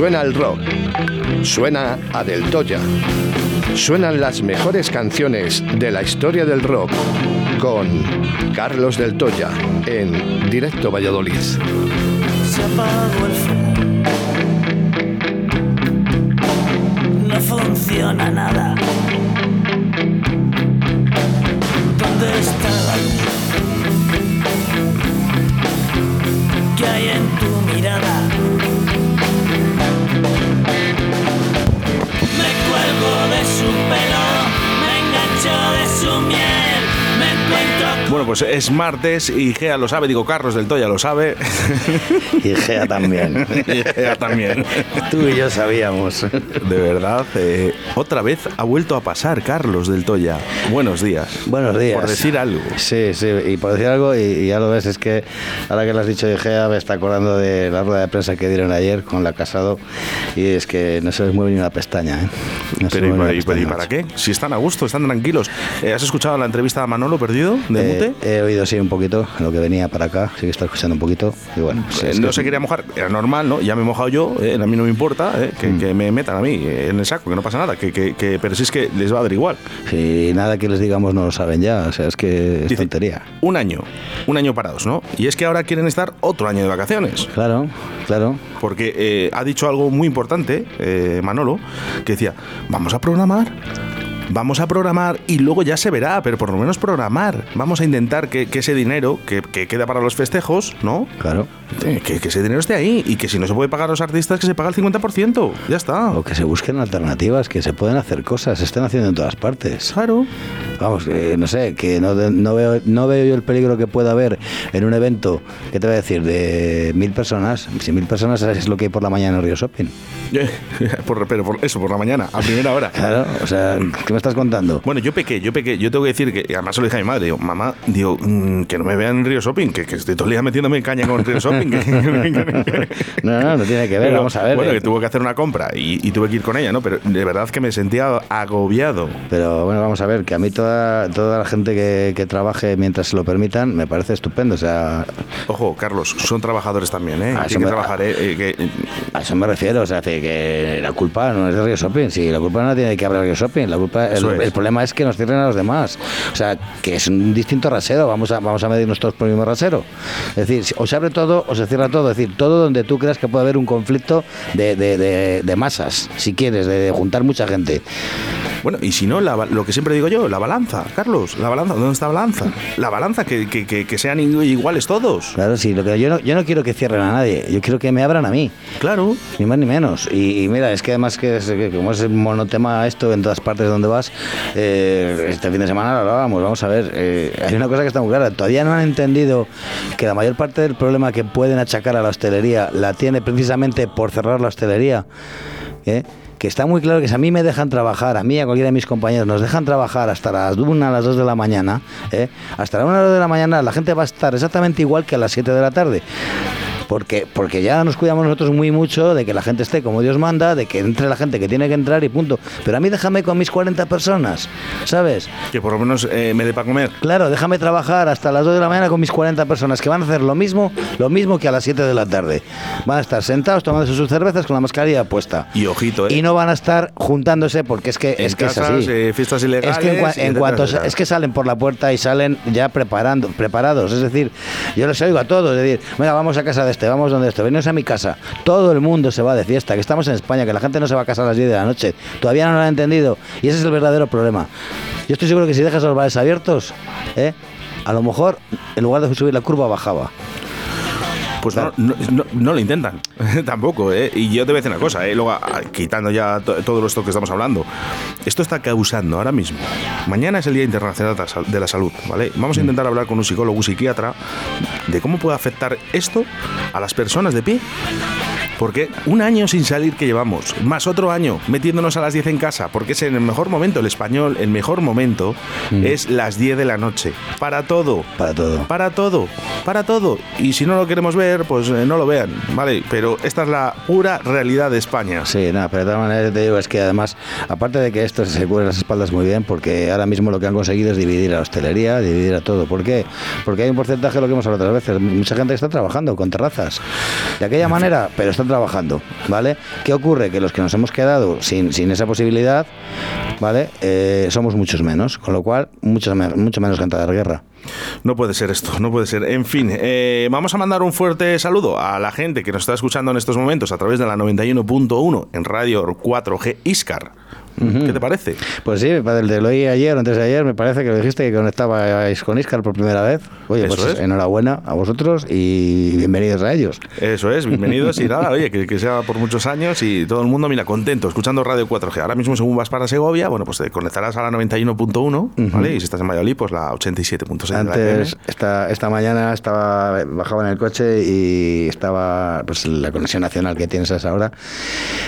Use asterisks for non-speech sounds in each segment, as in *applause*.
Suena el rock. Suena a Del Toya. Suenan las mejores canciones de la historia del rock con Carlos Del Toya en Directo Valladolid. Se apagó el fuego. No funciona nada. Pues es martes y Gea lo sabe, digo Carlos del Toya lo sabe. *laughs* Y Gea también. *laughs* y Gea también. Tú y yo sabíamos. De verdad, eh, otra vez ha vuelto a pasar Carlos del Toya. Buenos días. Buenos días. Por decir algo. Sí, sí, y por decir algo, y, y ya lo ves, es que ahora que lo has dicho de Gea, me está acordando de la rueda de prensa que dieron ayer con la Casado, y es que no se les mueve ni una pestaña. ¿eh? No Pero ¿y, una para qué? Si están a gusto, están tranquilos. Eh, ¿Has escuchado la entrevista a Manolo Perdido de Eh, Mute? He oído sí un poquito lo que venía para acá, sí que está escuchando un poquito y bueno, sí, Eh, no que- se quería mojar, era normal, ¿no? Ya me he mojado yo, eh, a mí no me importa eh, que, Mm. que me metan a mí eh, en el saco, que no pasa nada, que, que- pero si es que les va a dar igual. si nada que les digamos no lo saben ya, o sea, es que es Dice, tontería. Un año, un año parados, ¿no? Y es que ahora quieren estar otro año de vacaciones. Claro, claro. Porque eh, ha dicho algo muy importante, Manolo, que decía, vamos a programar. Vamos a programar y luego ya se verá, pero por lo menos programar. Vamos a intentar que, que ese dinero que, que queda para los festejos, ¿no? Claro. Eh, Que, que ese dinero esté ahí y que si no se puede pagar a los artistas, que se paga el 50%. Ya está. O que se busquen alternativas, que se pueden hacer cosas, se están haciendo en todas partes. Claro. Vamos, eh, no sé, que no, no, veo, no veo yo el peligro que pueda haber en un evento, ¿qué te voy a decir? De mil personas. Si mil personas es lo que hay por la mañana en Río Shopping. *laughs* Por- pero por eso, por la mañana, a primera hora. Claro, o sea, ¿qué me estás contando? Bueno, yo pequé, yo pequé. Yo tengo que decir que, además se lo dije a mi madre, digo, mamá, digo, mm, que no me vean en Río Shopping, que, que estoy todo el día metiéndome en caña con Río Shopping. *laughs* No, no, no tiene que ver, Pero, vamos a ver. Bueno, eh. que tuvo que hacer una compra y, y tuve que ir con ella, ¿no? Pero de verdad que me sentía agobiado. Pero bueno, vamos a ver, que a mí toda, toda la gente que, que trabaje mientras se lo permitan me parece estupendo. O sea, Ojo, Carlos, son trabajadores también, ¿eh? Que trabajar, ¿eh? Eh, que- a eso me refiero. O sea, que- la culpa no es de Río Shopping. Si la culpa no tiene que haber Río Shopping. La culpa, el, Eso es. el problema es que nos cierren a los demás. O sea, que es un distinto rasero. Vamos a, vamos a medirnos todos por el mismo rasero. Es decir, o se abre todo o se cierra todo. Es decir, todo donde tú creas que puede haber un conflicto de, de- de- de masas, si quieres, de, de juntar mucha gente. Bueno, y si no, la lo que siempre digo yo, la balanza, Carlos, la balanza, ¿dónde está la balanza? La balanza, que, que- que- que sean iguales todos. Claro, sí, lo que yo no, yo no quiero que cierren a nadie. Yo quiero que me abran a mí. Claro. Ni más ni menos. Y, y mira, es que además que, es- que como es monotema esto en todas partes donde vas, eh, este fin de semana lo hablábamos, vamos a ver, eh, hay una cosa que está muy clara, todavía no han entendido que la mayor parte del problema que pueden achacar a la hostelería la tiene precisamente por cerrar la hostelería. ¿eh? Que está muy claro que si a mí me dejan trabajar, a mí y a cualquiera de mis compañeros nos dejan trabajar hasta las 1, a las 2 de la mañana, ¿eh? hasta las 1 a las 2 de la mañana la gente va a estar exactamente igual que a las 7 de la tarde. Porque, porque ya nos cuidamos nosotros muy mucho de que la gente esté como Dios manda, de que entre la gente que tiene que entrar y punto. Pero a mí déjame con mis 40 personas, ¿sabes? Que por lo menos eh, me dé para comer. Claro, déjame trabajar hasta las 2 de la mañana con mis 40 personas que van a hacer lo mismo, lo mismo que a las 7 de la tarde. Van a estar sentados tomándose sus cervezas con la mascarilla puesta. Y ojito, ¿eh? Y no van a estar juntándose porque es que En es que casas, es así. eh, fiestas ilegales. Es que en, cua- cuanto es que salen por la puerta y salen ya preparando, preparados, es decir, yo les oigo a todos, es decir, venga, vamos a casa de este, vamos donde este, venos a mi casa. Todo el mundo se va de fiesta, que estamos en España, que la gente no se va a casa a las 10 de la noche. Todavía no lo han entendido y ese es el verdadero problema. Yo estoy seguro que si dejas los bares abiertos, ¿eh? a lo mejor en lugar de subir la curva bajaba. Pues no, no, no- no lo intentan, *laughs* tampoco, ¿eh? Y yo te voy a decir una cosa, ¿eh? Luego, ah, quitando ya to- todo esto que estamos hablando, esto está causando ahora mismo. Mañana es el Día Internacional de la Sal- de la Salud, ¿vale? Vamos a intentar hablar con un psicólogo, un psiquiatra, de cómo puede afectar esto a las personas de pie. Porque un año sin salir que llevamos, más otro año metiéndonos a las 10 en casa, porque es en el mejor momento, el español, el mejor momento es las 10 de la noche. Para todo. Para todo. Para todo. Para todo. Y si no lo queremos ver, pues eh, no lo vean, ¿vale? Pero esta es la pura realidad de España. Sí, nada, pero de todas maneras te digo, es que además, aparte de que esto se cubre las espaldas muy bien, porque ahora mismo lo que han conseguido es dividir a la hostelería, dividir a todo. ¿Por qué? Porque hay un porcentaje, lo que hemos hablado otras veces, mucha gente está trabajando con terrazas. De aquella manera, pero están trabajando, ¿vale? ¿Qué ocurre? Que los que nos hemos quedado sin, sin esa posibilidad, ¿vale? Eh, somos muchos menos, con lo cual, mucho, mucho menos gente de guerra. No puede ser esto, no puede ser. En fin, eh, vamos a mandar un fuerte saludo a la gente que nos está escuchando en estos momentos a través de la 91.1 en Radio 4G Iscar. ¿Qué te parece? Pues sí, parece- de lo oí ayer o antes de ayer, me parece que lo dijiste que conectabais con Iscar por primera vez. Oye, Eso pues es. enhorabuena a vosotros y bienvenidos a ellos. Eso es, bienvenidos y nada, *laughs* oye, que, que sea por muchos años y todo el mundo, mira, contento, escuchando Radio 4G. Ahora mismo, según vas para Segovia, bueno, pues te conectarás a la 91.1, ¿vale? Y si estás en Valladolid, pues la 87.6. de la Antes, esta, esta mañana estaba bajaba en el coche y estaba pues la conexión nacional que tienes a esa hora,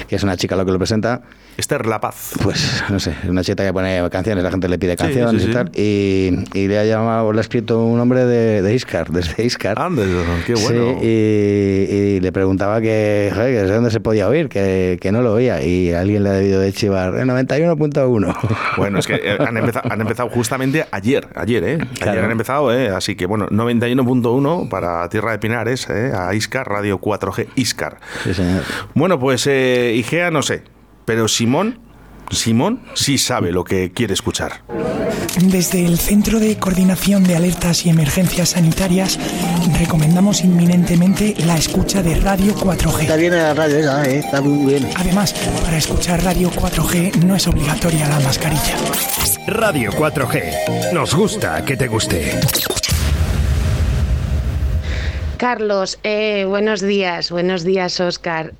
que es una chica lo que lo presenta. Esther La Paz. Pues no sé, una chica que pone canciones, la gente le pide canciones sí, sí. y tal. Y, y le ha llamado, le ha escrito un nombre de, de Iscar, desde Iscar. Ande, qué bueno. Sí, y, y le preguntaba que, joder, que desde dónde se podía oír, que, que no lo oía. Y alguien le ha debido de chivar el *laughs* 91.1. Bueno, es que eh, han empezado, han empezado justamente ayer, ayer, ¿eh? Ayer Claro. han empezado, ¿eh? Así que bueno, 91.1 para Tierra de Pinares, ¿eh? A Iscar, Radio 4G Iscar. Sí, señor. Bueno, pues eh, Igea no sé, pero Simón, Simón sí sabe lo que quiere escuchar. Desde el Centro de Coordinación de Alertas y Emergencias Sanitarias recomendamos inminentemente la escucha de Radio 4G. Está bien la radio esa, ¿eh? está muy bien. Además, para escuchar Radio 4G no es obligatoria la mascarilla. Radio 4G. Nos gusta que te guste. Carlos, eh, buenos días, buenos días, Oscar.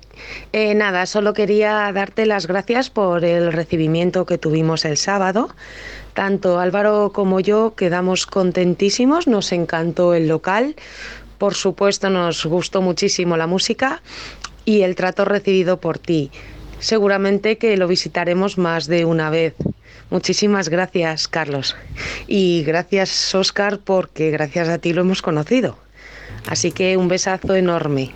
Eh, nada, solo quería darte las gracias por el recibimiento que tuvimos el sábado. Tanto Álvaro como yo quedamos contentísimos, nos encantó el local, por supuesto nos gustó muchísimo la música y el trato recibido por ti. Seguramente que lo visitaremos más de una vez. Muchísimas gracias, Carlos. Y gracias, Oscar, porque gracias a ti lo hemos conocido. Así que un besazo enorme.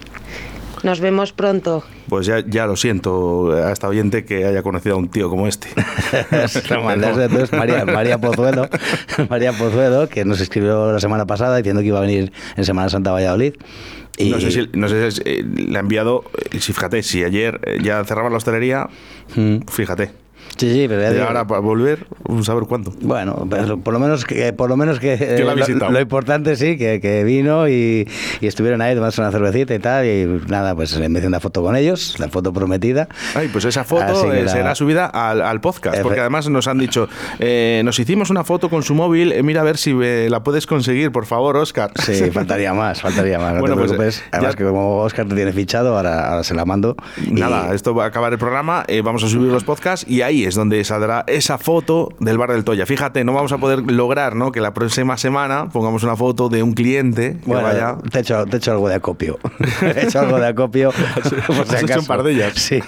Nos vemos pronto. Pues ya, ya lo siento a esta oyente que haya conocido a un tío como este. *laughs* Entonces María, María Pozuelo, *laughs* María Pozuelo, que nos escribió la semana pasada diciendo que iba a venir en Semana Santa a Valladolid. Y No sé si, no sé si eh, le ha enviado, eh, si fíjate, si ayer eh, ya cerraba la hostelería, Mm. fíjate. Sí, sí, pero ya ahora para volver, saber cuánto. Bueno, pero por lo menos que por lo menos que, eh, la lo- lo, importante sí que, que vino y, y estuvieron ahí tomándose una cervecita y tal y nada pues me hice una foto con ellos la foto prometida. Ay, pues esa foto eh, la- será subida al, al podcast, porque además nos han dicho, eh, nos hicimos una foto con su móvil, eh, mira a ver si eh, la puedes conseguir, por favor, Oscar. sí *laughs* faltaría más faltaría más no Bueno, te pues, preocupes. eh, además ya- que como Oscar te tiene fichado ahora, ahora se la mando. Y- Nada, esto va a acabar el programa, eh, vamos a subir los podcasts y ahí es donde saldrá esa foto del bar del Toya. Fíjate, no vamos a poder lograr ¿no? que la próxima semana pongamos una foto de un cliente que Bueno, vaya... te he, hecho, te he hecho algo de acopio. *laughs* He hecho algo de acopio. *laughs* por si hecho un par de ellas. Sí,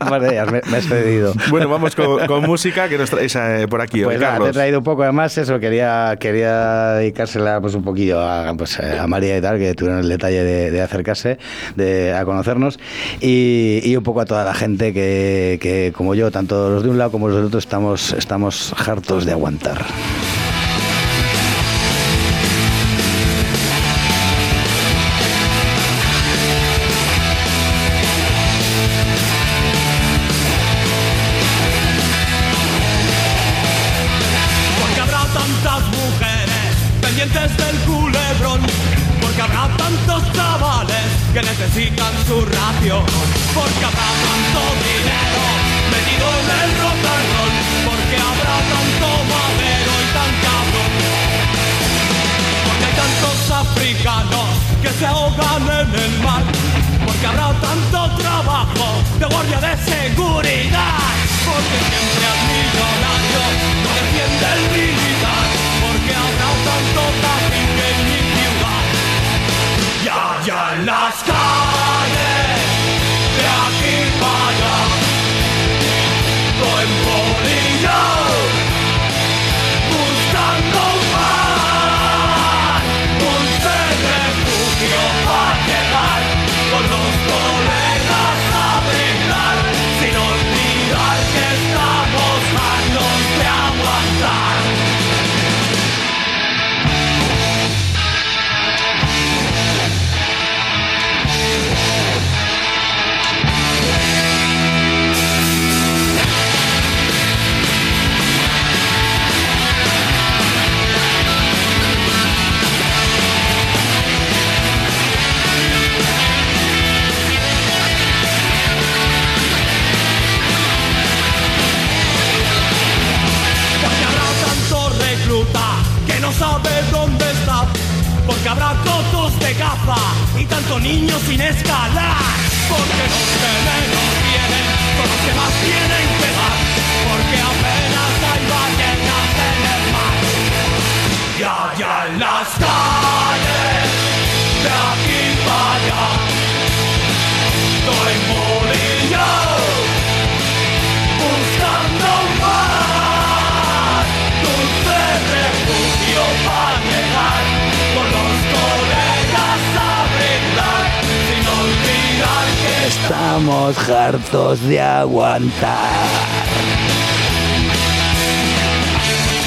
un par de ellas. Me, me has pedido. *laughs* Bueno, vamos con, con música que nos traes eh, por aquí, Pues eh, nada, te he traído un poco. Además, eso, quería, quería dedicársela pues un poquillo a, pues, a María y tal, que tuvieron el detalle de, de acercarse, de, a conocernos, y, y un poco a toda la gente que, que, como yo, tanto los de un lado como otro, estamos, estamos hartos de aguantar.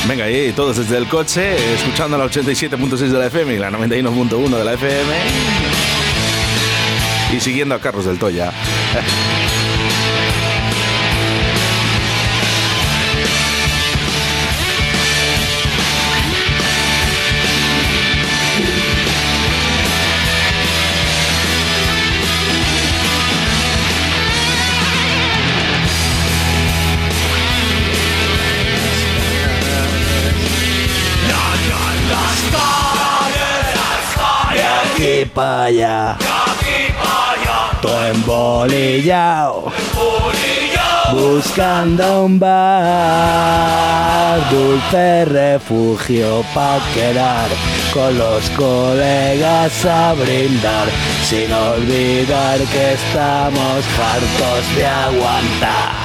Venga, ahí todos desde el coche, escuchando la 87.6 de la FM y la 91.1 de la FM. Y siguiendo a Carlos del Toya. Para allá. Todo embolillado. Buscando un bar, dulce refugio pa' quedar con los colegas a brindar, sin olvidar que estamos hartos de aguantar.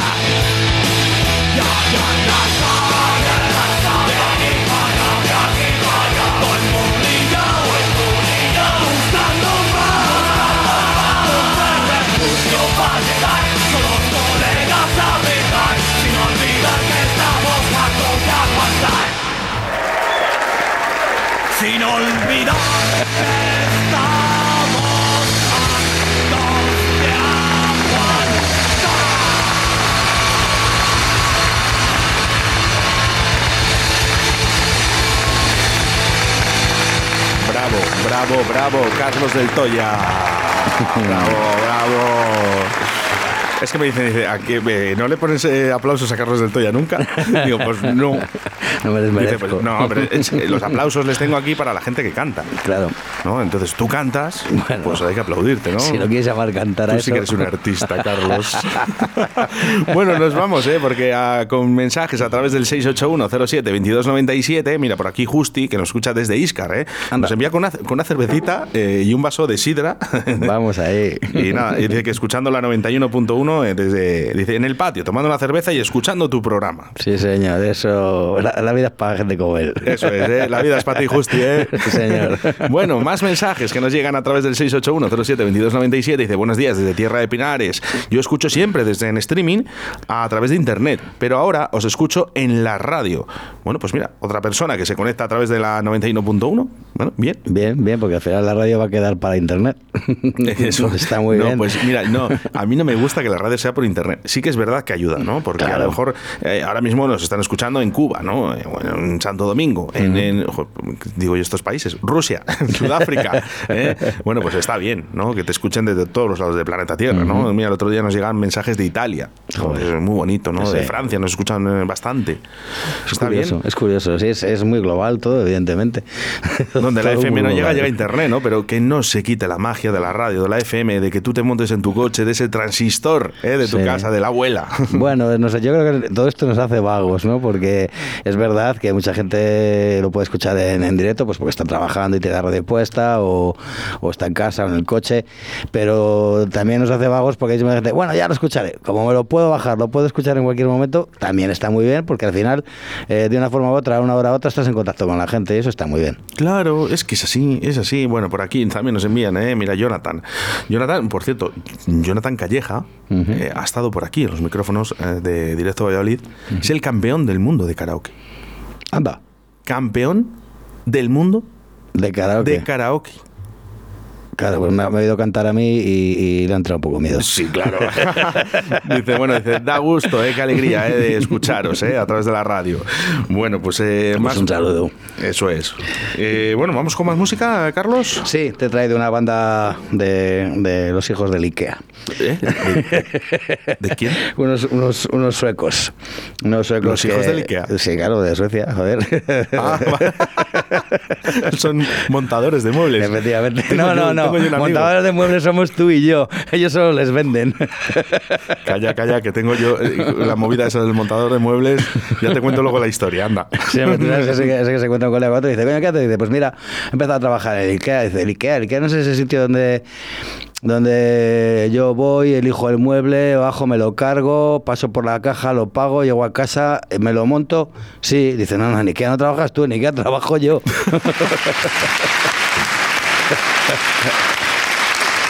Bravo, bravo, bravo, Carlos del Toya. *laughs* Bravo, bravo. Es que me dicen, dice, ¿a qué, eh, ¿no le pones eh, aplausos a Carlos del Toya nunca? *laughs* Digo, pues no. No me Dice, pues, no, pero es- los aplausos les tengo aquí para la gente que canta. Claro. ¿no? Entonces tú cantas, Bueno. pues hay que aplaudirte, ¿no? Si no quieres llamar cantar a Tú eso. sí que eres un artista, *laughs* Carlos. *laughs* bueno, nos vamos, ¿eh? Porque ah, con mensajes a través del 681-07-2297, mira, por aquí Justi, que nos escucha desde Iscar, ¿eh? Anda. Nos envía con una, con una cervecita eh, y un vaso de sidra. Vamos ahí. Y nada, y dice que escuchando la 91.1 eh, desde dice en el patio, tomando una cerveza y escuchando tu programa. Sí, señor, eso. La, la vida es para gente como él. Eso es, ¿eh? la vida es para ti, Justi, ¿eh? *laughs* Sí, señor. Bueno, más mensajes que nos llegan a través del 681-07-2297. Dice, buenos días desde Tierra de Pinares. Yo escucho siempre desde en streaming a través de internet, pero ahora os escucho en la radio. Bueno, pues mira, otra persona que se conecta a través de la 91.1. Bueno, bien. Bien, bien, porque al final la radio va a quedar para internet. *laughs* Eso *laughs* está muy no, bien. Pues mira, no, a mí no me gusta que la radio sea por internet. Sí que es verdad que ayuda, ¿no? Porque a lo mejor eh, ahora mismo nos están escuchando en Cuba, ¿no? Eh, bueno, en Santo Domingo, en, en- jo, digo yo estos países, Rusia, *laughs* Sudáfrica. ¿eh? Bueno, pues está bien, ¿no? Que te escuchen desde todos los lados del planeta Tierra, ¿no? Mira, el otro día nos llegan mensajes de Italia. Joder. Es muy bonito, ¿no? Sí. De Francia nos escuchan bastante. Es Está curioso, bien. es curioso. Sí, es, es muy global todo, evidentemente. Donde la FM no llega, llega Internet, ¿no? Pero que no se quite la magia de la radio, de la FM, de que tú te montes en tu coche, de ese transistor, ¿eh? de tu Sí. casa, de la abuela. *laughs* Bueno, no sé, yo creo que todo esto nos hace vagos, ¿no? Porque es verdad que mucha gente lo puede escuchar en, en directo, pues porque está trabajando y tiene la radio puesta, o, o está en casa o en el coche, pero también nos hace vagos porque hay mucha gente, bueno, ya lo escucharé, como me lo puedo bajar, lo puedo escuchar en cualquier momento, también está muy bien, porque al final, eh, de una forma u otra, una hora u otra, estás en contacto con la gente y eso está muy bien. Claro, es que es así, es así. Bueno, por aquí también nos envían, ¿eh? Mira, Jonathan. Jonathan, por cierto, Jonathan Calleja eh, ha estado por aquí en los micrófonos eh, de Directo Valladolid. Es el campeón del mundo de karaoke. Anda, Campeón del mundo de karaoke. de karaoke. Claro, pues me ha, oído cantar a mí y, y le ha entrado un poco miedo. Sí, claro. *laughs* dice, bueno, dice, da gusto, ¿eh? qué alegría ¿eh? de escucharos ¿eh? a través de la radio. Bueno, pues eh, Pues más. un saludo. Eso es. Eh, bueno, vamos con más música, Carlos. Sí, te he traído una banda de, de los hijos del Ikea. ¿Eh? ¿De, de quién? *laughs* Unos, unos, unos suecos. Unos suecos ¿Los hijos del Ikea? Sí, claro, de Suecia, joder. Ah. *laughs* Son montadores de muebles. Efectivamente. No, no, yo- no. montadores de muebles somos tú y yo. *laughs* Ellos solo les venden. *laughs* Calla, calla, que tengo yo eh, la movida esa del montador de muebles. Ya te cuento luego la historia, anda. Sí, que- que se encuentra un colega con otro y dice, coño, ¿qué haces? Dice, pues mira, he empezado a trabajar en el Ikea. Dice, el Ikea, el Ikea no es ese sitio donde, donde yo voy, elijo el mueble, bajo, me lo cargo, paso por la caja, lo pago, llego a casa, eh, me lo monto. Sí, dice, no, no, en Ikea no trabajas tú, en Ikea trabajo yo. *laughs* ハハハハ。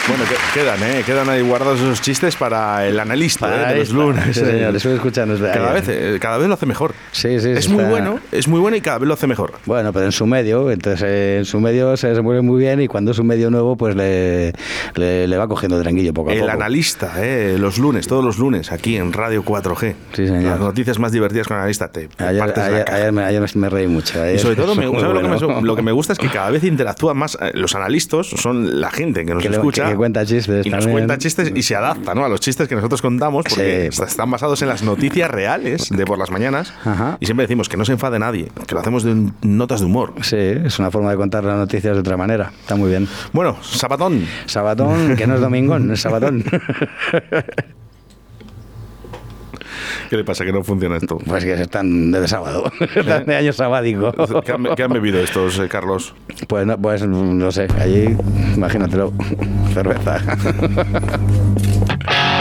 Bueno, que- quedan, ¿eh? Quedan ahí guardados esos chistes para el analista Para ¿eh? de los lunes. Sí, señor, estoy escuchando. es- Cada vez, eh, cada vez lo hace mejor. Sí, sí, Es muy está- bueno, es muy bueno y cada vez lo hace mejor. Bueno, pero en su medio, entonces eh, en su medio se, se mueve muy bien y cuando es un medio nuevo, pues le, le, le va cogiendo tranquillo poco a El poco. analista, ¿eh? los lunes, todos los lunes, aquí en Radio 4G. Sí, señor. Las noticias más divertidas con analista te, Ayer, me, ayer me reí mucho. Y sobre todo, me, fue *laughs* muy ¿sabes lo, que bueno. me, lo que me gusta es que cada vez interactúan más. eh, Los analistas son la gente que nos Que escucha. que- que cuenta chistes Y nos también. cuenta chistes y se adapta ¿no? a los chistes que nosotros contamos porque Sí. están basados en las noticias reales de por las mañanas. Ajá. Y siempre decimos que no se enfade nadie, que lo hacemos de un- notas de humor. Sí, es una forma de contar las noticias de otra manera. Está muy bien. Bueno, Sabatón. Sabatón, que no es domingón, es sabatón. *laughs* ¿Qué le pasa? Que no funciona esto. Pues que están de sábado, *laughs* están de año sabático. ¿Qué han, qué han bebido estos, eh, Carlos? Pues no, pues no sé, allí, imagínatelo, cerveza. *laughs*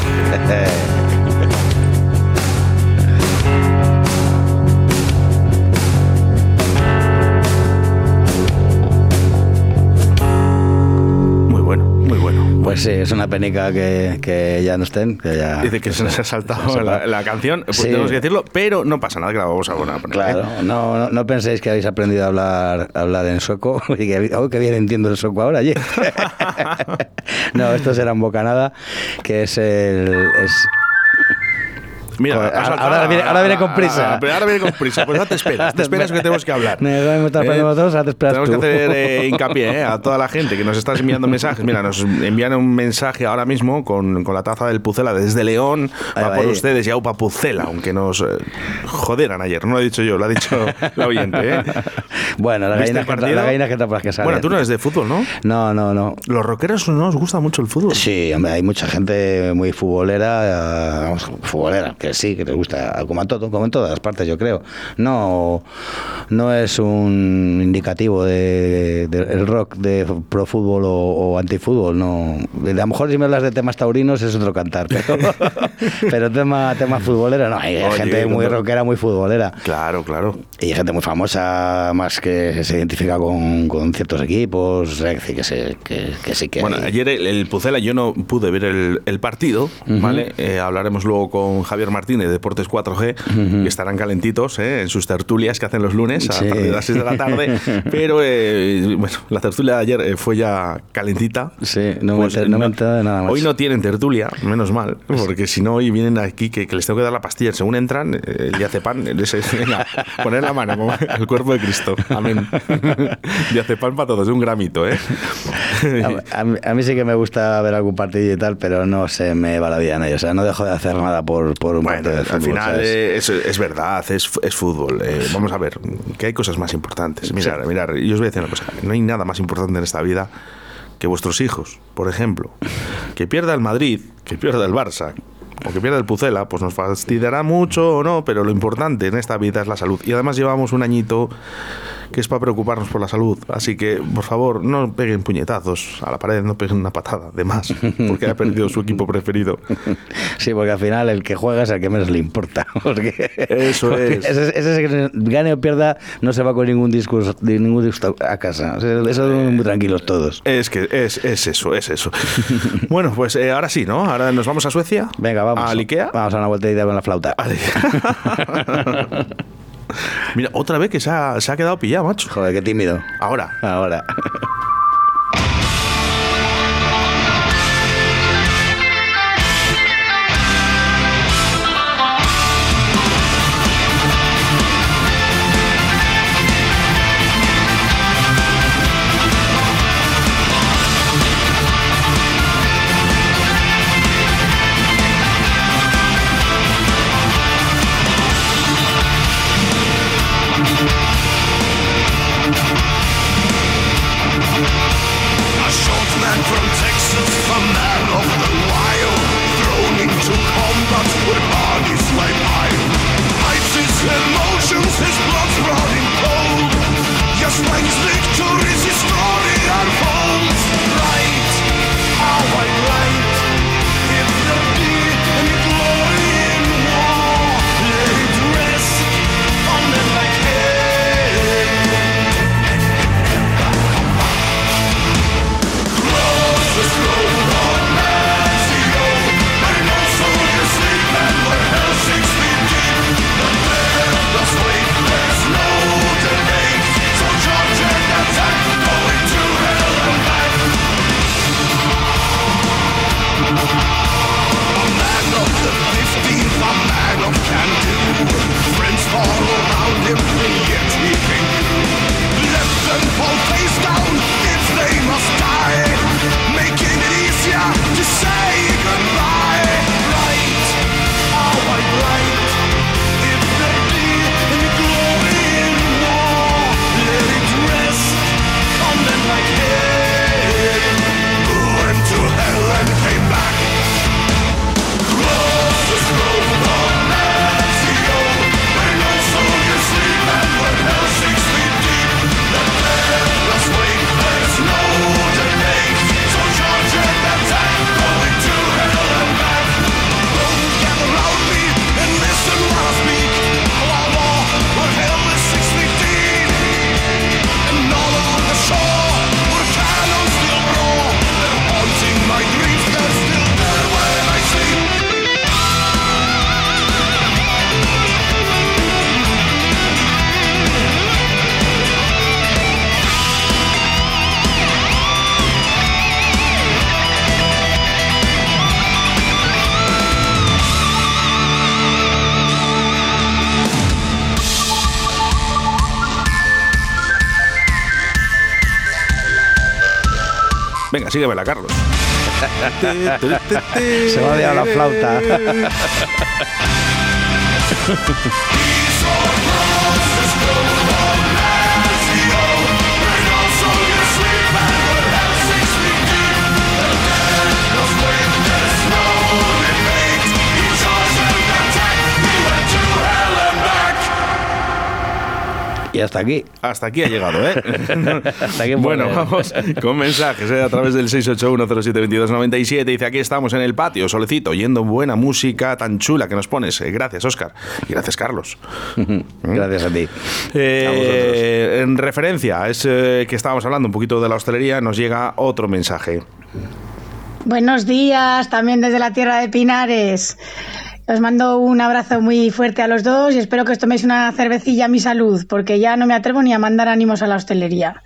*laughs* Hey. Pues sí, es una penica que, que ya no estén. Que ya, Dice que se nos ha saltado la, la canción, pues tenemos que decirlo, pero no pasa nada, que la vamos a poner. Claro, ¿eh? no, no, no penséis que habéis aprendido a hablar, a hablar en sueco *laughs* y que, oh, que bien entiendo el sueco ahora, allí. *laughs* *laughs* no, esto será en bocanada, que es el... Es, Mira, ahora viene- ahora viene con prisa. Ahora, viene con prisa. Pues no te esperas, te *laughs* esperas que tenemos que hablar. Eh, nosotros, ahora te esperas Tenemos tú. que hacer eh, *laughs* hincapié eh, a toda la gente que nos está enviando mensajes. Mira, nos envían un mensaje ahora mismo con, con la taza del Pucela desde León. Ahí Va va, por ahí. ustedes y Aupa Pucela, aunque nos eh, joderan ayer. No lo he dicho yo, lo ha dicho *laughs* la oyente. ¿eh? Bueno, la ¿Viste gallina, que, la gallina que por las que sale. Bueno, tú no eres de fútbol, ¿no? No, no, no. Los rockeros no os gusta mucho el fútbol. Sí, hombre, hay mucha gente muy futbolera, eh, vamos, futbolera, que sí, que les gusta, como a todo, como en todas las partes, yo creo. No, no es un indicativo de, de- el rock de pro fútbol o, o antifútbol, no. A lo mejor si me hablas de temas taurinos es otro cantar, pero, *laughs* pero tema, tema futbolero, no, hay Oye, gente muy rockera, muy futbolera. Claro, claro. Y hay gente muy famosa, más que se identifica con, con ciertos equipos, que, que, se- que- que sí que Bueno, hay- ayer el, el Pucela yo no pude ver el, el partido, ¿vale? Eh, hablaremos luego con Javier Martínez de Deportes 4G, que estarán calentitos ¿eh? en sus tertulias que hacen los lunes a Sí. partir de las 6 de la tarde. *laughs* Pero eh, bueno, la tertulia de ayer eh, fue ya calentita. Sí, no me enter- no me de nada más. Hoy no tienen tertulia, menos mal, porque si no, hoy vienen aquí que, que les tengo que dar la pastilla. Según entran, eh, el diazepam, les- *laughs* venga, poner la mano el cuerpo de Cristo. Amén. *laughs* Diazepam para todos, un gramito, ¿eh? A, a mí, a mí sí que me gusta ver algún partido y tal, pero no se me va la vida en ello. O sea, no dejo de hacer nada por, por un Bueno, partido de al final ¿sabes? es, es verdad, es, es fútbol. Eh, vamos a ver, que hay cosas más importantes. Mirar, mirar, yo os voy a decir una cosa. No hay nada más importante en esta vida que vuestros hijos, por ejemplo. Que pierda el Madrid, que pierda el Barça, o que pierda el Pucela, pues nos fastidiará mucho o no, pero lo importante en esta vida es la salud. Y además llevamos un añito que es para preocuparnos por la salud. Así que, por favor, no peguen puñetazos a la pared, no peguen una patada de más, porque ha perdido su equipo preferido. *laughs* Sí, porque al final el que juega es el que menos le importa. *laughs* Porque, Eso porque es. Ese, ese que gane o pierda no se va con ningún discurso, ningún disgusto a casa. Eso muy tranquilos todos. Es que es, es eso, es eso. *laughs* bueno, pues eh, ahora sí, ¿no? Ahora nos vamos a Suecia. Venga, vamos. ¿A Ikea? Vamos a una vueltita con la flauta. Mira, otra vez que se ha, se ha quedado pillado, macho. Joder, qué tímido. Ahora. Ahora. Venga, síguemela, Carlos. Se va a la flauta. *laughs* Y hasta aquí. Hasta aquí ha llegado, ¿eh? *laughs* Hasta aquí bueno, vamos con mensajes ¿eh? a través del 681072297. Dice, aquí estamos en el patio, solecito, oyendo buena música tan chula que nos pones. Eh, gracias, Oscar. Y gracias, Carlos. *laughs* Gracias a ti. Eh, en referencia a ese que estábamos hablando un poquito de la hostelería, nos llega otro mensaje. Buenos días, también desde la tierra de Pinares. Os mando un abrazo muy fuerte a los dos y espero que os toméis una cervecilla a mi salud, porque ya no me atrevo ni a mandar ánimos a la hostelería.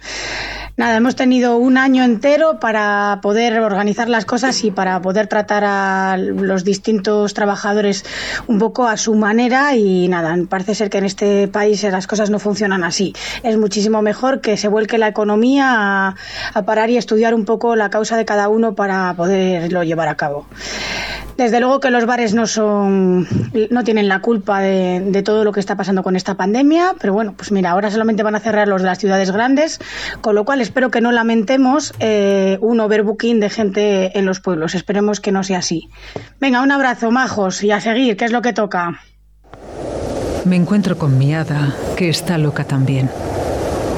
Nada, hemos tenido un año entero para poder organizar las cosas y para poder tratar a los distintos trabajadores un poco a su manera y nada, parece ser que en este país las cosas no funcionan así. Es muchísimo mejor que se vuelque la economía a, a parar y estudiar un poco la causa de cada uno para poderlo llevar a cabo. Desde luego que los bares no son, no tienen la culpa de, de, todo lo que está pasando con esta pandemia, pero bueno, pues mira, ahora solamente van a cerrar los de las ciudades grandes, con lo cual espero que no lamentemos eh, un overbooking de gente en los pueblos. Esperemos que no sea así. Venga, un abrazo, majos, y a seguir, que es lo que toca. Me encuentro con mi hada, que está loca también.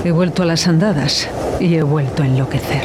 He vuelto a las andadas y he vuelto a enloquecer.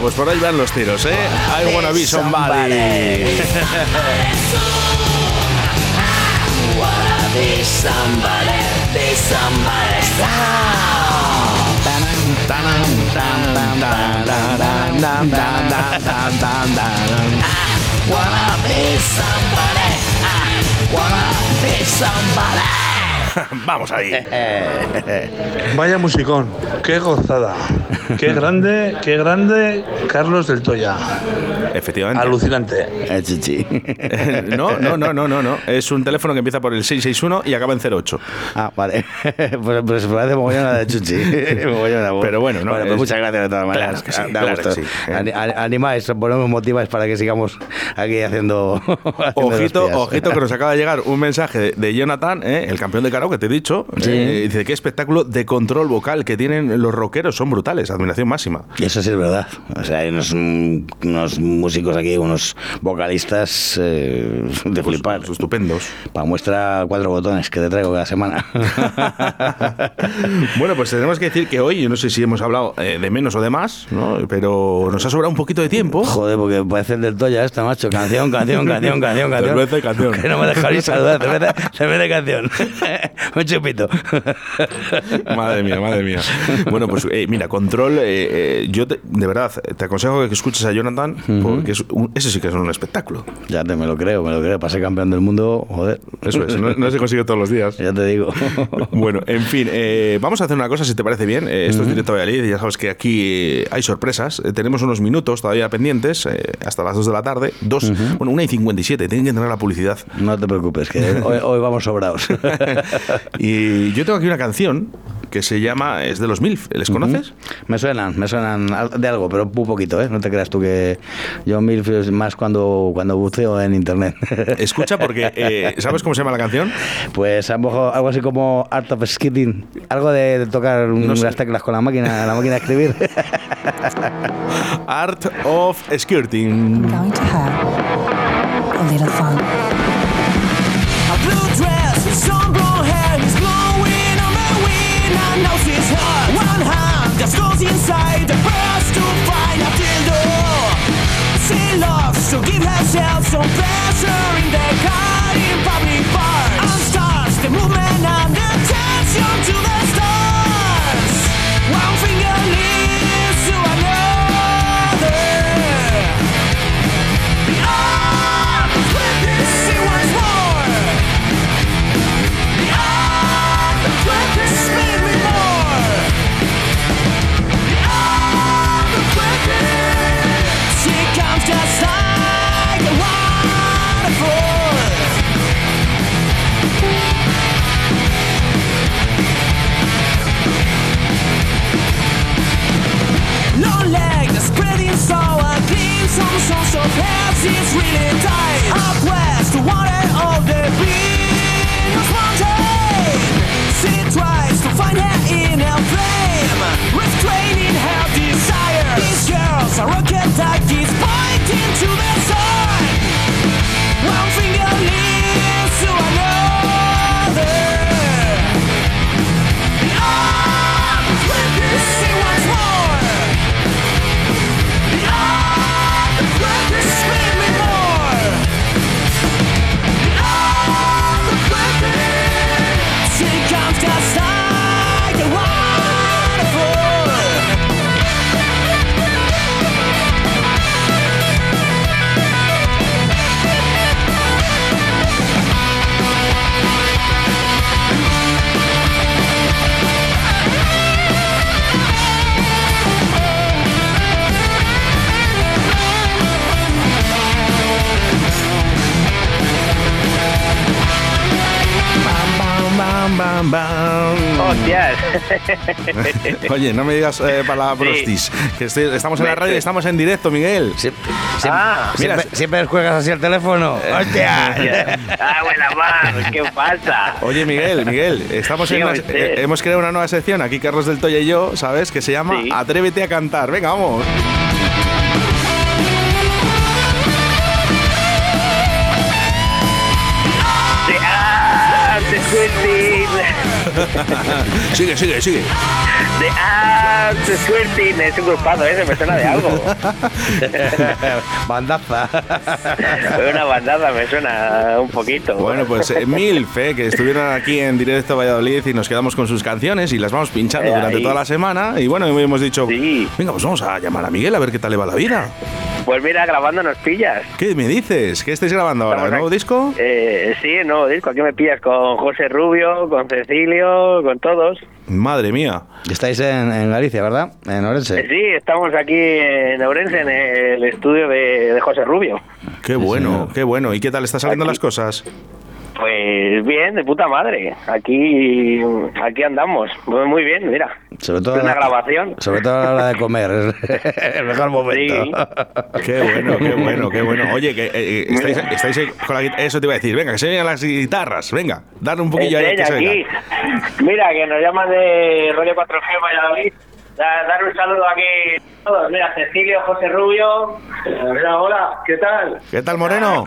Pues por ahí van los tiros, ¿eh? I wanna be somebody. Wanna be somebody, be somebody Wanna be somebody, I wanna be somebody. *laughs* Vamos ahí. *laughs* Vaya musicón, qué gozada. Qué grande, qué grande Carlos del Toya. Efectivamente. Alucinante. No, no, no, no, no, no. Es un teléfono que empieza por el 661 y acaba en 08. Ah, vale. *laughs* pues, pues parece mogollona de chuchi. Pero bueno, no, Bueno, pues es- muchas gracias de todas Claro maneras. que sí, Da claro gusto. que sí. Ani- ani- Animáis, ponemos motivas para que sigamos aquí haciendo. haciendo Ojito, ojito que nos acaba de llegar un mensaje de, de Jonathan, ¿eh? el campeón de karaoke, te he dicho. Sí. Eh, dice qué espectáculo de control vocal que tienen los rockeros, son brutales, admiración máxima. Y eso sí es verdad. O sea, hay unos, unos músicos aquí, unos vocalistas eh, de flipar. Estupendos. Para muestra cuatro botones que te traigo cada semana. *laughs* Bueno, pues tenemos que decir que hoy, yo no sé si hemos hablado eh, de menos o de más, ¿no? pero nos ha sobrado un poquito de tiempo. Joder, porque parece el del Toya esto, macho. Canción, canción, canción, canción, canción. *laughs* Cerveza y canción. Que no me dejáis saludar. Cerveza, cerveza y canción. *laughs* *laughs* Un chupito. Madre mía, madre mía. Bueno, pues eh, mira, control, eh, eh, yo te- de verdad te aconsejo que escuches a Jonathan, porque es un- ese sí que es un espectáculo. Ya te me lo creo, me lo creo. Para ser campeón del mundo, joder. Eso es, no, no se consigue todos los días. Ya te digo. *laughs* Bueno, en fin, eh, vamos a hacer una cosa si te parece bien. Eh, esto es directo a Valladolid ya sabes que aquí hay sorpresas. Tenemos unos minutos todavía pendientes hasta las 2 de la tarde. Dos, bueno, una y 57. Tienen que tener la publicidad. No te preocupes, que hoy, hoy vamos sobrados. *laughs* *laughs* y yo tengo aquí una canción que se llama, es de los MILF. ¿Les conoces? Me suenan, me suenan de algo, pero muy poquito, ¿eh? No te creas tú que yo mil es más cuando, cuando buceo en internet. *laughs* Escucha porque, eh, ¿sabes cómo se llama la canción? Pues a lo mejor algo así como Art of Skidding, algo de, de tocar unas sé. teclas con la máquina, la máquina de escribir. *laughs* Art of Skirting. going to have a little fun. ourselves some passion So, of health is really dark. Bam, bam. Hostias. *laughs* Oye, no me digas eh, palabrotis, que estoy- estamos en la radio y estamos en directo, Miguel. Ah, Mira, siempre, siempre descuelgas así el teléfono. ¡Hostia! ah, buena ¿qué pasa? Oye, Miguel, Miguel, estamos en una- eh, hemos creado una nueva sección, aquí Carlos del Toya y yo, ¿sabes? Que se llama Sí. Atrévete a cantar. Venga, vamos. *laughs* sigue, sigue, sigue. De After Squirting. Es un grupado ese, me suena de algo. *laughs* Bandaza. *laughs* Una bandada me suena un poquito. Bueno, pues eh, Milf, eh, que estuvieron aquí en directo a Valladolid y nos quedamos con sus canciones y las vamos pinchando Eh, durante ahí. toda la semana. Y bueno, hemos dicho, venga, pues vamos a llamar a Miguel a ver qué tal le va la vida. Pues mira, grabando nos pillas. ¿Qué me dices? ¿Qué estáis grabando ahora? Estamos ¿Nuevo disco? Eh, sí, nuevo disco. Aquí me pillas con José Rubio, con Cecilio, con todos. Madre mía. Estáis en, en Galicia, ¿verdad? En Orense. Eh, Sí, estamos aquí en Ourense, en el estudio de, de José Rubio. Qué bueno, qué bueno. ¿Y qué tal están saliendo las cosas? Pues bien, de puta madre. Aquí aquí andamos. Pues muy bien, mira. Sobre todo, una grabación. sobre todo a la hora de comer. Es *laughs* el mejor momento. Qué bueno, qué bueno, qué bueno. Oye, que eh, estáis, estáis ahí con la guitarra. Eso te iba a decir. Venga, que se vengan las guitarras. Venga, dar un poquillo ahí que se aquí. Mira, que nos llaman de Rollo 4G Valladolid. Da- Dar un saludo aquí a todos. Mira, Cecilio, José Rubio. Hola, hola, ¿qué tal? ¿Qué tal, Moreno?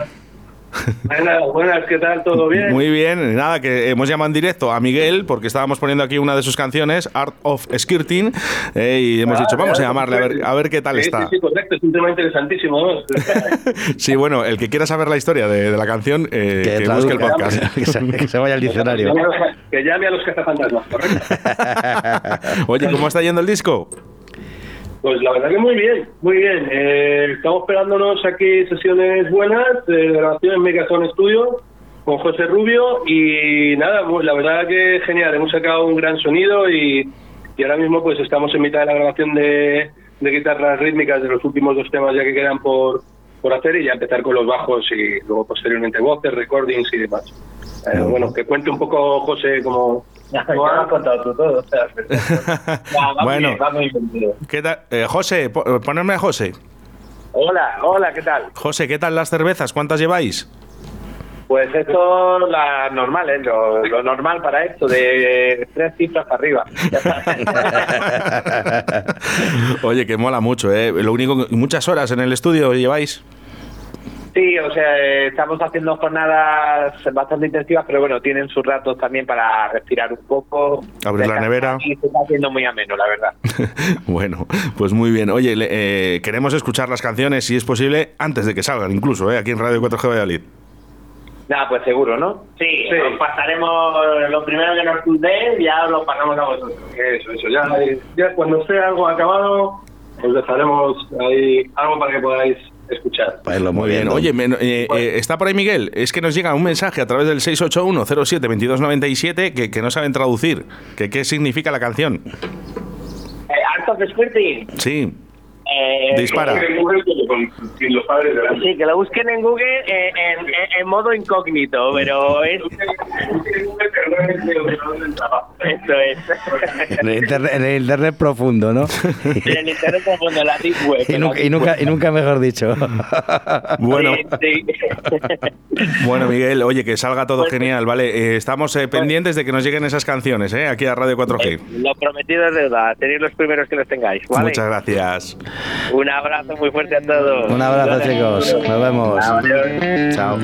Buenas, buenas, ¿qué tal? ¿Todo bien? Muy bien, nada, que hemos llamado en directo a Miguel porque estábamos poniendo aquí una de sus canciones, Art of Skirting, eh, y hemos Ah, dicho, vamos a llamarle a ver, a ver qué tal sí, está. Sí, sí, correcto, es un tema interesantísimo. ¿no? *laughs* Sí, bueno, el que quiera saber la historia de, de la canción, eh, que, traduzca. busque el podcast. que, se, que se vaya al diccionario. Que llame a los cazafantasmas, correcto. *laughs* Oye, ¿cómo está yendo el disco? Pues la verdad que muy bien, muy bien. Eh, estamos esperándonos aquí sesiones buenas, de grabación en Megazone Studio con José Rubio y nada, muy- la verdad que genial, hemos sacado un gran sonido y, y ahora mismo pues estamos en mitad de la grabación de, de guitarras rítmicas de los últimos dos temas ya que quedan por, por hacer y ya empezar con los bajos y luego posteriormente voces, recordings y demás. Eh, bueno, que cuente un poco José cómo... *laughs* cómo has contado tú todo. o sea, *laughs* Bueno, ¿qué tal? Eh, José, eh, ponerme a José. Hola, hola, ¿qué tal? José, ¿qué tal las cervezas? ¿Cuántas lleváis? Pues esto la normal, ¿eh? lo, lo normal para esto, de tres cifras para arriba. *laughs* Oye, que mola mucho, ¿eh? Lo único, que- muchas horas en el estudio lleváis. Sí, o sea, eh, estamos haciendo jornadas bastante intensivas, pero bueno, tienen sus ratos también para respirar un poco. Abrir la nevera. Y se está haciendo muy ameno, la verdad. *laughs* Bueno, pues muy bien. Oye, le- eh, queremos escuchar las canciones, si es posible, antes de que salgan, incluso, ¿eh? aquí en Radio 4G Valladolid. Nada, pues seguro, ¿no? Sí, os pasaremos lo primero que nos den, ya lo pasamos a vosotros. Eso, eso, ya, ya cuando esté algo acabado, os dejaremos ahí algo para que podáis escuchar. Muy bien. Oye, me- eh, eh, está por ahí Miguel. Es que nos llega un mensaje a través del 681-07-2297 que, que no saben traducir. Que, ¿Qué significa la canción? Eh, Art of Squirting. Sí. Eh, Dispara. Sí, que lo busquen en Google en, en- en modo incógnito, pero es... Es. En el, internet, en el internet profundo, ¿no? En el internet profundo, la deep web. y, la nunca, y, nunca, y nunca mejor dicho. Bueno, Sí, sí. *laughs* bueno, Miguel, oye, que salga todo genial, ¿vale? Eh, estamos eh, pendientes de que nos lleguen esas canciones, ¿eh? Aquí a Radio 4G. Lo prometido es deuda, tenéis los primeros que los tengáis, ¿vale? Muchas gracias. Un abrazo muy fuerte a todos. Un abrazo, chicos. Nos vemos. Adiós. Chao.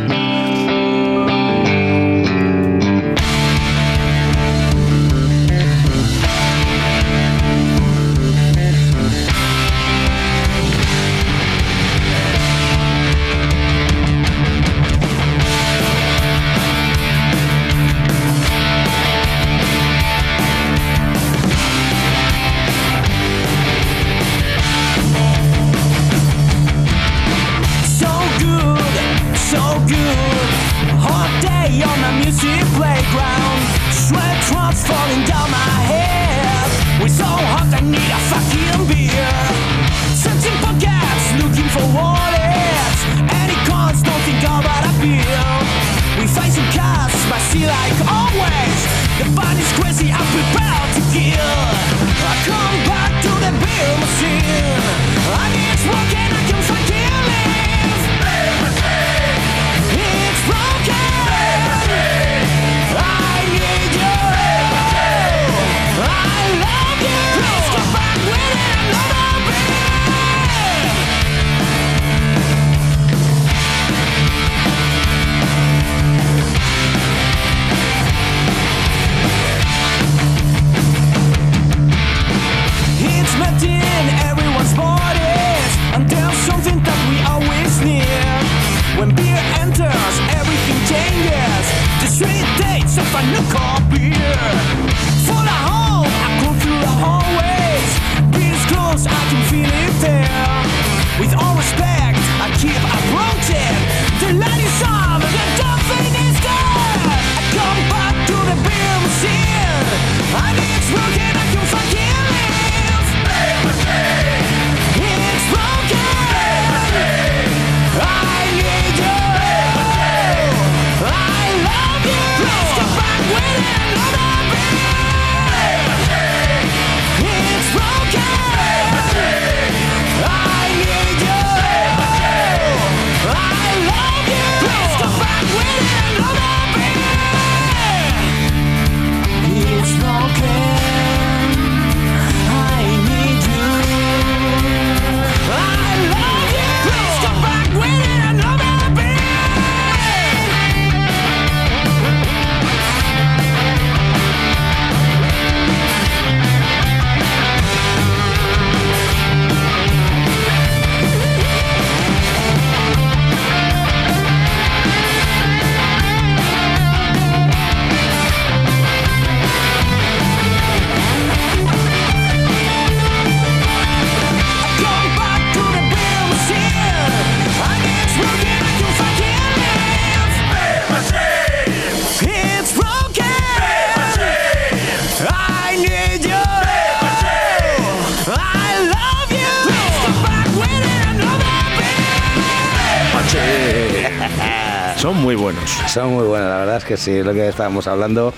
Muy buenos. Son muy buenos, la verdad es que sí, lo que estábamos hablando,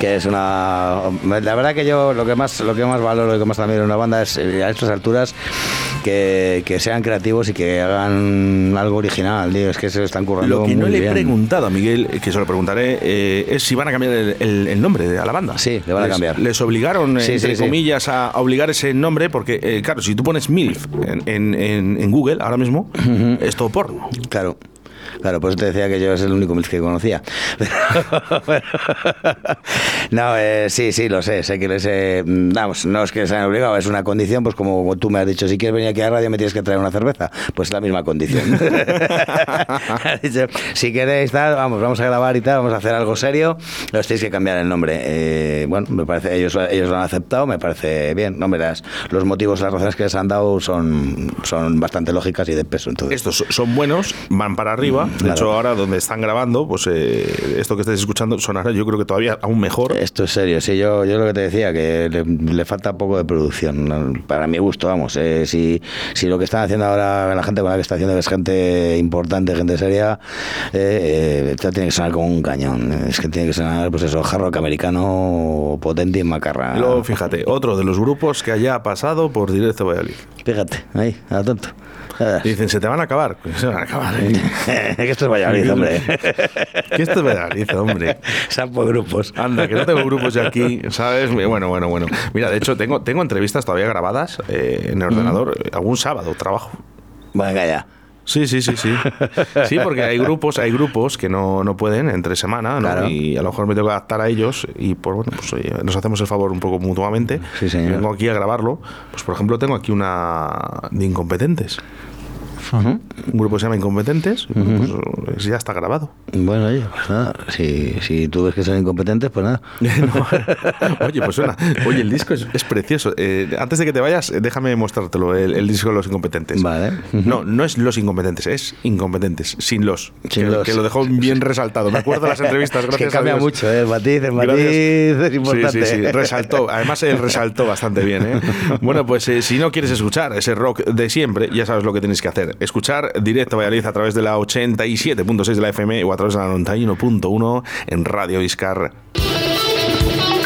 que es una... La verdad que yo lo que más, lo que más valoro, lo que más también en una banda es eh, a estas alturas que, que sean creativos y que hagan algo original, tío. es que se están currando Lo que no muy le he bien. preguntado a Miguel, que se lo preguntaré, eh, es si van a cambiar el, el- el nombre de, a la banda. Sí, le van a Les- cambiar. Les obligaron, Sí, entre sí, sí. comillas, a, a obligar ese nombre, porque, eh, claro, si tú pones MILF en, en- en- en Google ahora mismo, es todo porno. Claro. Claro, por eso te decía que yo es el único Milf que conocía. *laughs* no, eh, sí, sí, lo sé. Sé que les. eh, vamos, no es que se hayan obligado, es una condición, pues como tú me has dicho, si quieres venir aquí a la radio me tienes que traer una cerveza. Pues es la misma condición. *laughs* *laughs* Si queréis, tal, vamos, vamos a grabar y tal, vamos a hacer algo serio, los tenéis que cambiar el nombre. Eh, bueno, me parece, ellos, ellos lo han aceptado, me parece bien. No, verás, los motivos, las razones que les han dado son, son bastante lógicas y de peso. Entonces, Estos son buenos, van para arriba. De Claro. hecho, ahora donde están grabando, pues eh, esto que estáis escuchando sonará yo creo que todavía aún mejor. Esto es serio, sí, yo, yo lo que te decía, que le, le falta poco de producción, para mi gusto, vamos. eh, si, si lo que están haciendo ahora la gente con la que está haciendo es gente importante, gente seria, eh, eh, esto tiene que sonar como un cañón. Es que tiene que sonar, pues eso, hard rock americano potente y macarra. Luego, fíjate, otro de los grupos que haya pasado por Directo Valladolid. Fíjate, ahí, a tonto. Dicen, se te van a acabar. Pues se van a acabar. ¿eh? *laughs* que esto es Valladolid, hombre. *laughs* que esto es Valladolid, hombre. *laughs* Sapo grupos. Anda, que no tengo grupos yo aquí, ¿sabes? Bueno, bueno, bueno. Mira, de hecho, tengo, tengo entrevistas todavía grabadas eh, en el ordenador. Algún sábado trabajo. Venga ya. Sí, sí, sí, sí. *laughs* Sí, porque hay grupos, hay grupos que no, no pueden entre semana, ¿no? Claro. Y a lo mejor me tengo que adaptar a ellos y pues bueno, pues oye, nos hacemos el favor un poco mutuamente. Sí, señor. Vengo aquí a grabarlo. Pues por ejemplo, tengo aquí una de incompetentes. Un grupo que se llama Incompetentes, pues, ya está grabado. Bueno, oye, pues nada, si, si tú ves que son incompetentes, pues nada. *laughs* *laughs* Oye, pues suena. Oye, el disco es, es precioso. Eh, antes de que te vayas, eh, déjame mostrártelo, el, el disco de los incompetentes. Vale. No, no es los incompetentes, es incompetentes, sin los. Sin que, los. que lo dejó bien resaltado. Me acuerdo de las *laughs* entrevistas, gracias que cambia a Dios. mucho, ¿eh? el matiz, el matiz Gracias. es importante. Sí, sí, sí, resaltó. Además, él resaltó bastante bien. ¿eh? Bueno, pues eh, si no quieres escuchar ese rock de siempre, ya sabes lo que tienes que hacer. Escuchar directo Valladolid a través de la 87.6 de la FM o a través de la 91.1 en Radio Iscar.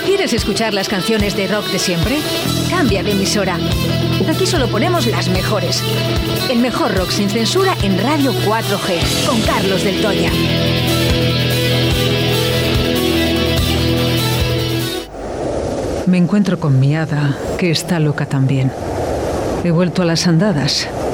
¿Quieres escuchar las canciones de rock de siempre? Cambia de emisora. Aquí solo ponemos las mejores. El mejor rock sin censura en Radio 4G con Carlos del Toya. Me encuentro con mi hada, que está loca también. He vuelto a las andadas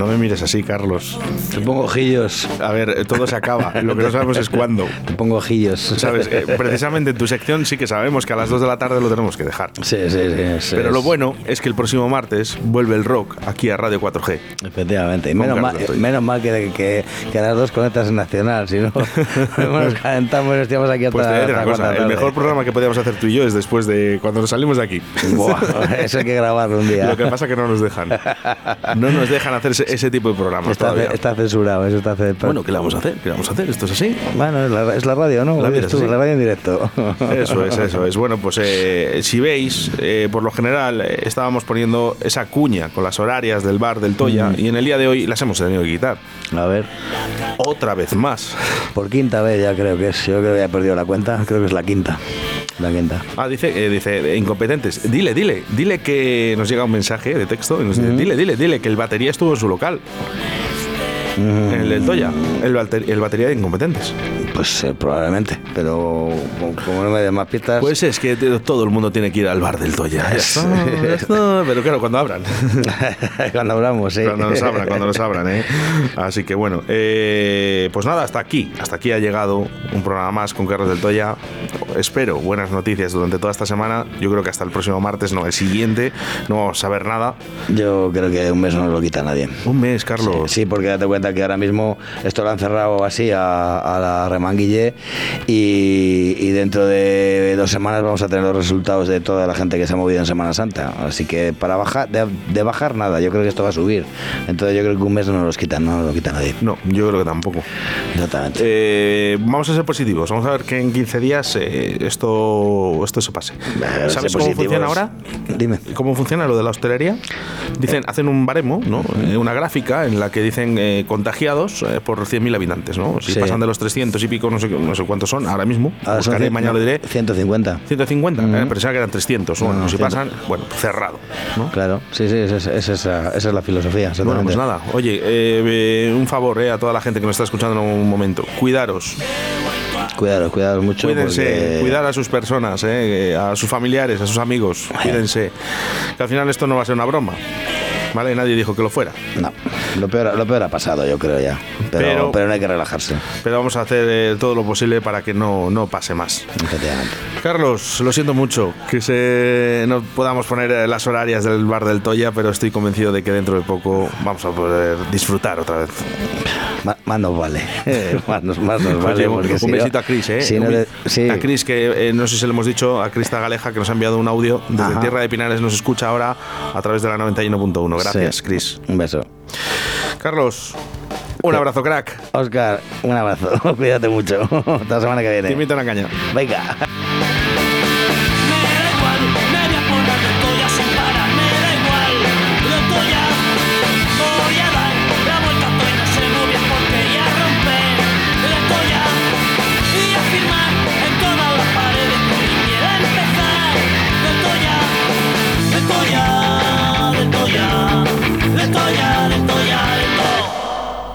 No me mires así, Carlos. Te pongo ojillos. A ver, todo se acaba. Lo que no sabemos es cuándo. Te pongo ojillos. ¿Sabes? Eh, precisamente en tu sección sí que sabemos que a las 2 de la tarde lo tenemos que dejar. Sí, sí, sí. sí, Pero lo bueno es que el próximo martes vuelve el rock aquí a Radio 4G. Efectivamente. Y menos mal, menos mal que, que, que a las dos conectas en Nacional, si no, *laughs* nos calentamos y estamos aquí hasta, Pues te hasta una cosa, el mejor programa que podíamos hacer tú y yo es después de cuando nos salimos de aquí. Buah, *laughs* eso hay que grabarlo un día. Lo que pasa es que no nos dejan. No nos dejan hacer ese, tipo de programas Está, todavía. está censurado, eso está censurado. Bueno, ¿qué le vamos a hacer? ¿Qué le vamos a hacer? Esto es así. Bueno, es la, es la radio, ¿no? La tú, la radio en directo. *laughs* Eso es, eso es. Bueno, pues eh, si veis, eh, por lo general eh, estábamos poniendo esa cuña con las horarias del bar del Toya y en el día de hoy las hemos tenido que quitar. A ver, Otra vez más. por quinta vez ya creo que es. Yo creo que ya he perdido la cuenta. Creo que es la quinta. La quinta. Ah, dice, eh, dice, eh, incompetentes. Dile, dile, dile que nos llega un mensaje de texto. y nos dice, Dile, dile, dile que el batería estuvo en su local. el del Toya, el, bater- el batería de incompetentes. Pues eh, probablemente, pero como- no me den más pistas. Pues es que todo el mundo tiene que ir al bar del Toya. *laughs* Está. *laughs* Pero claro, cuando abran. *laughs* cuando abramos, sí. Cuando nos abran, cuando nos abran, ¿eh? Así que bueno, eh, pues nada, hasta aquí. Hasta aquí ha llegado un programa más con Carlos del Toya. Espero buenas noticias durante toda esta semana. Yo creo que hasta el próximo martes, no, el siguiente, no vamos a saber nada. Yo creo que un mes no nos lo quita nadie. Un mes, Carlos. Sí, sí, porque date cuenta que ahora mismo esto lo han cerrado así a, a la remanguille y, y dentro de dos semanas vamos a tener los resultados de toda la gente que se ha movido en Semana Santa. Así que para bajar, de, de bajar nada, yo creo que esto va a subir. Entonces yo creo que un mes no nos los quita, no nos lo quita nadie. No, yo creo que tampoco. Exactamente. Eh, vamos a ser positivos. Vamos a ver que en 15 días eh, esto, esto se pase. ¿Sabes cómo positivos. funciona ahora? Dime. ¿Cómo funciona lo de la hostelería? Dicen, hacen un baremo, ¿no? Eh, una gráfica en la que dicen eh, contagiados eh, por 100.000 habitantes, ¿no? Si Sí. pasan de los 300 y pico, no sé, no sé cuántos son ahora mismo. Ahora son Buscaré, cien- mañana lo diré. 150. 150, eh, pensaba que eran 300. Bueno, No, no, si pasan, bueno, cerrado. ¿no? Claro, sí, sí, esa, es- esa es, la- esa es la filosofía. Bueno, pues nada, oye, eh, un favor eh, a toda la gente que nos está escuchando en un momento. Cuidaros, Cuidaros, cuidaros mucho. Cuídense, porque- cuidar a sus personas, eh, a sus familiares, a sus amigos. Cuídense. Que al final esto no va a ser una broma. ¿Vale? Nadie dijo que lo fuera. No, lo peor, lo peor ha pasado, yo creo ya. Pero, Pero- pero, no hay que relajarse. Pero vamos a hacer eh, todo lo posible para que no, no pase más. Efectivamente. Carlos, lo siento mucho que se no podamos poner eh, las horarias del bar del Toya, pero estoy convencido de que dentro de poco vamos a poder disfrutar otra vez. Más, más nos vale. *laughs* más, nos, más nos vale. un- porque un si no- besito a Cris, ¿eh? si no sí. A Cris, que eh, no sé si le hemos dicho, a Crista Galeja, que nos ha enviado un audio desde Ajá. Tierra de Pinares, nos escucha ahora a través de la 91.1. Gracias, Sí. Cris. Un beso. Carlos, un abrazo, crack. Oscar, un abrazo. *laughs* Cuídate mucho. *laughs* Hasta la semana que Te viene. invito a una caña. Venga.